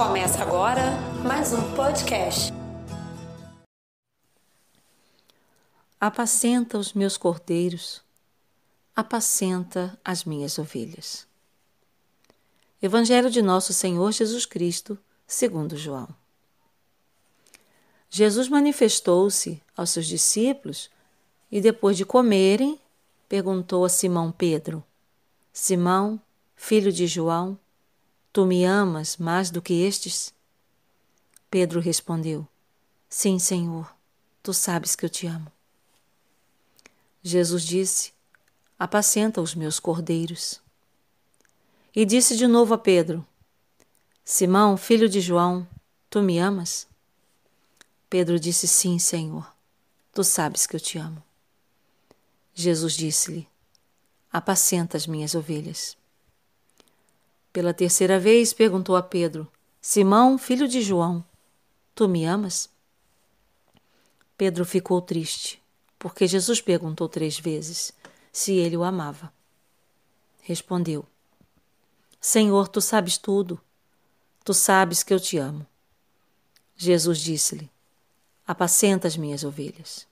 Começa agora mais um podcast. Apacenta os meus cordeiros, apacenta as minhas ovelhas. Evangelho de Nosso Senhor Jesus Cristo, segundo João. Jesus manifestou-se aos seus discípulos e, depois de comerem, perguntou a Simão Pedro: Simão, filho de João, tu me amas mais do que estes? Pedro respondeu: Sim, Senhor, tu sabes que eu te amo. Jesus disse: Apacenta os meus cordeiros. E disse de novo a Pedro: Simão, filho de João, tu me amas? Pedro disse: Sim, Senhor, tu sabes que eu te amo. Jesus disse-lhe: Apacenta as minhas ovelhas. Pela terceira vez perguntou a Pedro: Simão, filho de João, tu me amas? Pedro ficou triste, porque Jesus perguntou três vezes se ele o amava. Respondeu: Senhor, tu sabes tudo. Tu sabes que eu te amo. Jesus disse-lhe: apacenta as minhas ovelhas.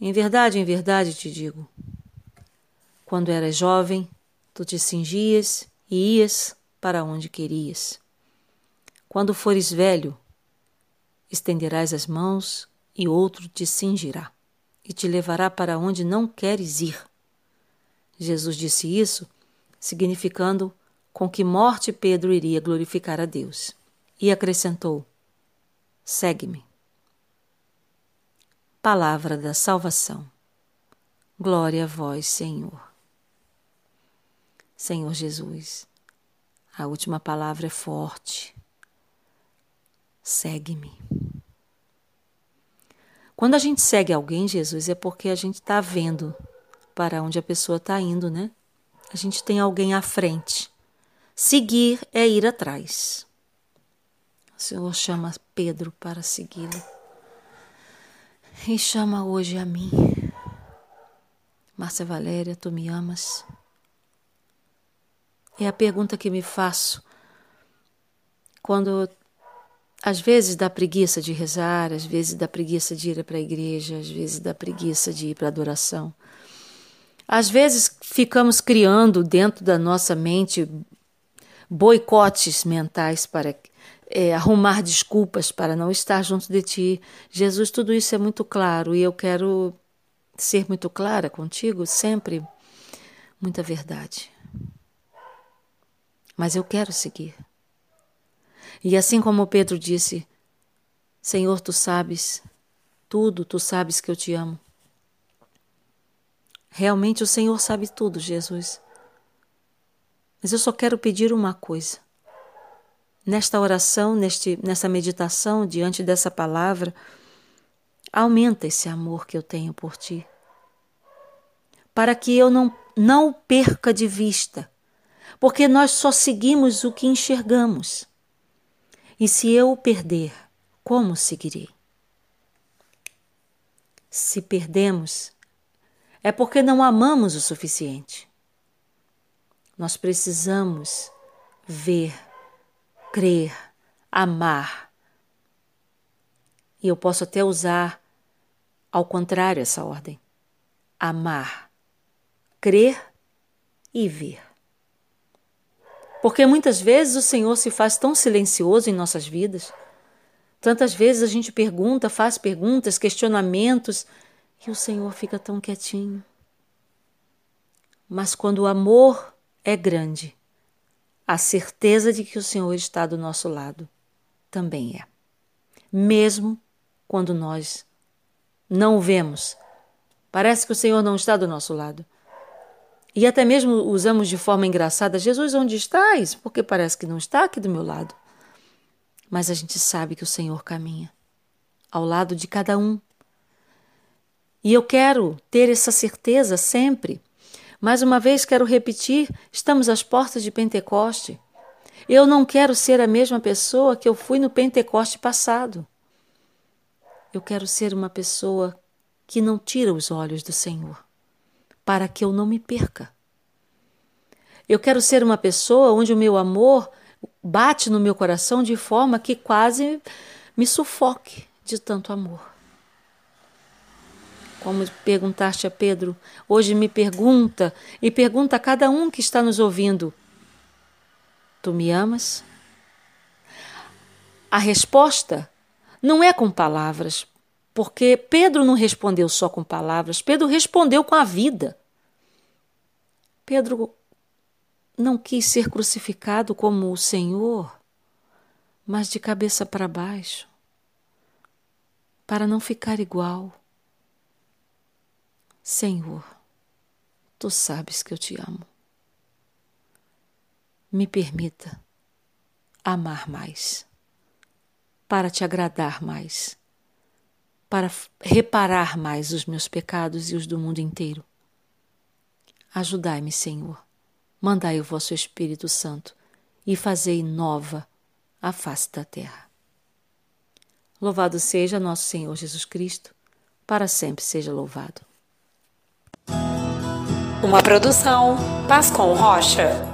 Em verdade, em verdade te digo: quando eras jovem, tu te cingias e ias para onde querias. Quando fores velho, estenderás as mãos e outro te cingirá e te levará para onde não queres ir. Jesus disse isso, significando com que morte Pedro iria glorificar a Deus. E acrescentou: Segue-me. Palavra da salvação. Glória a vós, Senhor. Senhor Jesus, a última palavra é forte. Segue-me. Quando a gente segue alguém, Jesus, é porque a gente está vendo para onde a pessoa está indo, né? A gente tem alguém à frente. Seguir é ir atrás. O Senhor chama Pedro para segui-lo. E chama hoje a mim. Márcia Valéria, tu me amas? É a pergunta que me faço quando às vezes dá preguiça de rezar, às vezes dá preguiça de ir para a igreja, às vezes dá preguiça de ir para a adoração. Às vezes ficamos criando dentro da nossa mente boicotes mentais para é, arrumar desculpas para não estar junto de ti. Jesus, tudo isso é muito claro e eu quero ser muito clara contigo sempre. Muita verdade. Mas eu quero seguir. E assim como Pedro disse: Senhor, tu sabes tudo, tu sabes que eu te amo. Realmente o Senhor sabe tudo, Jesus. Mas eu só quero pedir uma coisa nesta oração, neste, nessa meditação, diante dessa palavra, aumenta esse amor que eu tenho por ti. Para que eu não, não o perca de vista, porque nós só seguimos o que enxergamos. E se eu o perder, como seguirei? Se perdemos, é porque não amamos o suficiente. Nós precisamos ver crer, amar. E eu posso até usar ao contrário essa ordem: amar, crer e ver. Porque muitas vezes o Senhor se faz tão silencioso em nossas vidas. Tantas vezes a gente pergunta, faz perguntas, questionamentos, e o Senhor fica tão quietinho. Mas quando o amor é grande, a certeza de que o Senhor está do nosso lado também é. Mesmo quando nós não o vemos, parece que o Senhor não está do nosso lado. E até mesmo usamos de forma engraçada: Jesus, onde estás? Porque parece que não está aqui do meu lado. Mas a gente sabe que o Senhor caminha ao lado de cada um. E eu quero ter essa certeza sempre mais uma vez quero repetir: estamos às portas de Pentecoste. Eu não quero ser a mesma pessoa que eu fui no Pentecoste passado. Eu quero ser uma pessoa que não tira os olhos do Senhor, para que eu não me perca. Eu quero ser uma pessoa onde o meu amor, bate no meu coração de forma que quase me sufoque de tanto amor. Como perguntaste a Pedro, hoje me pergunta e pergunta a cada um que está nos ouvindo: Tu me amas? A resposta não é com palavras, porque Pedro não respondeu só com palavras, Pedro respondeu com a vida. Pedro não quis ser crucificado como o Senhor, mas de cabeça para baixo, para não ficar igual. Senhor, tu sabes que eu te amo. Me permita amar mais, para te agradar mais, para reparar mais os meus pecados e os do mundo inteiro. Ajudai-me, Senhor mandai o vosso Espírito Santo e fazei nova a face da terra. Louvado seja nosso Senhor Jesus Cristo, para sempre seja louvado. Uma produção Pascom Rocha.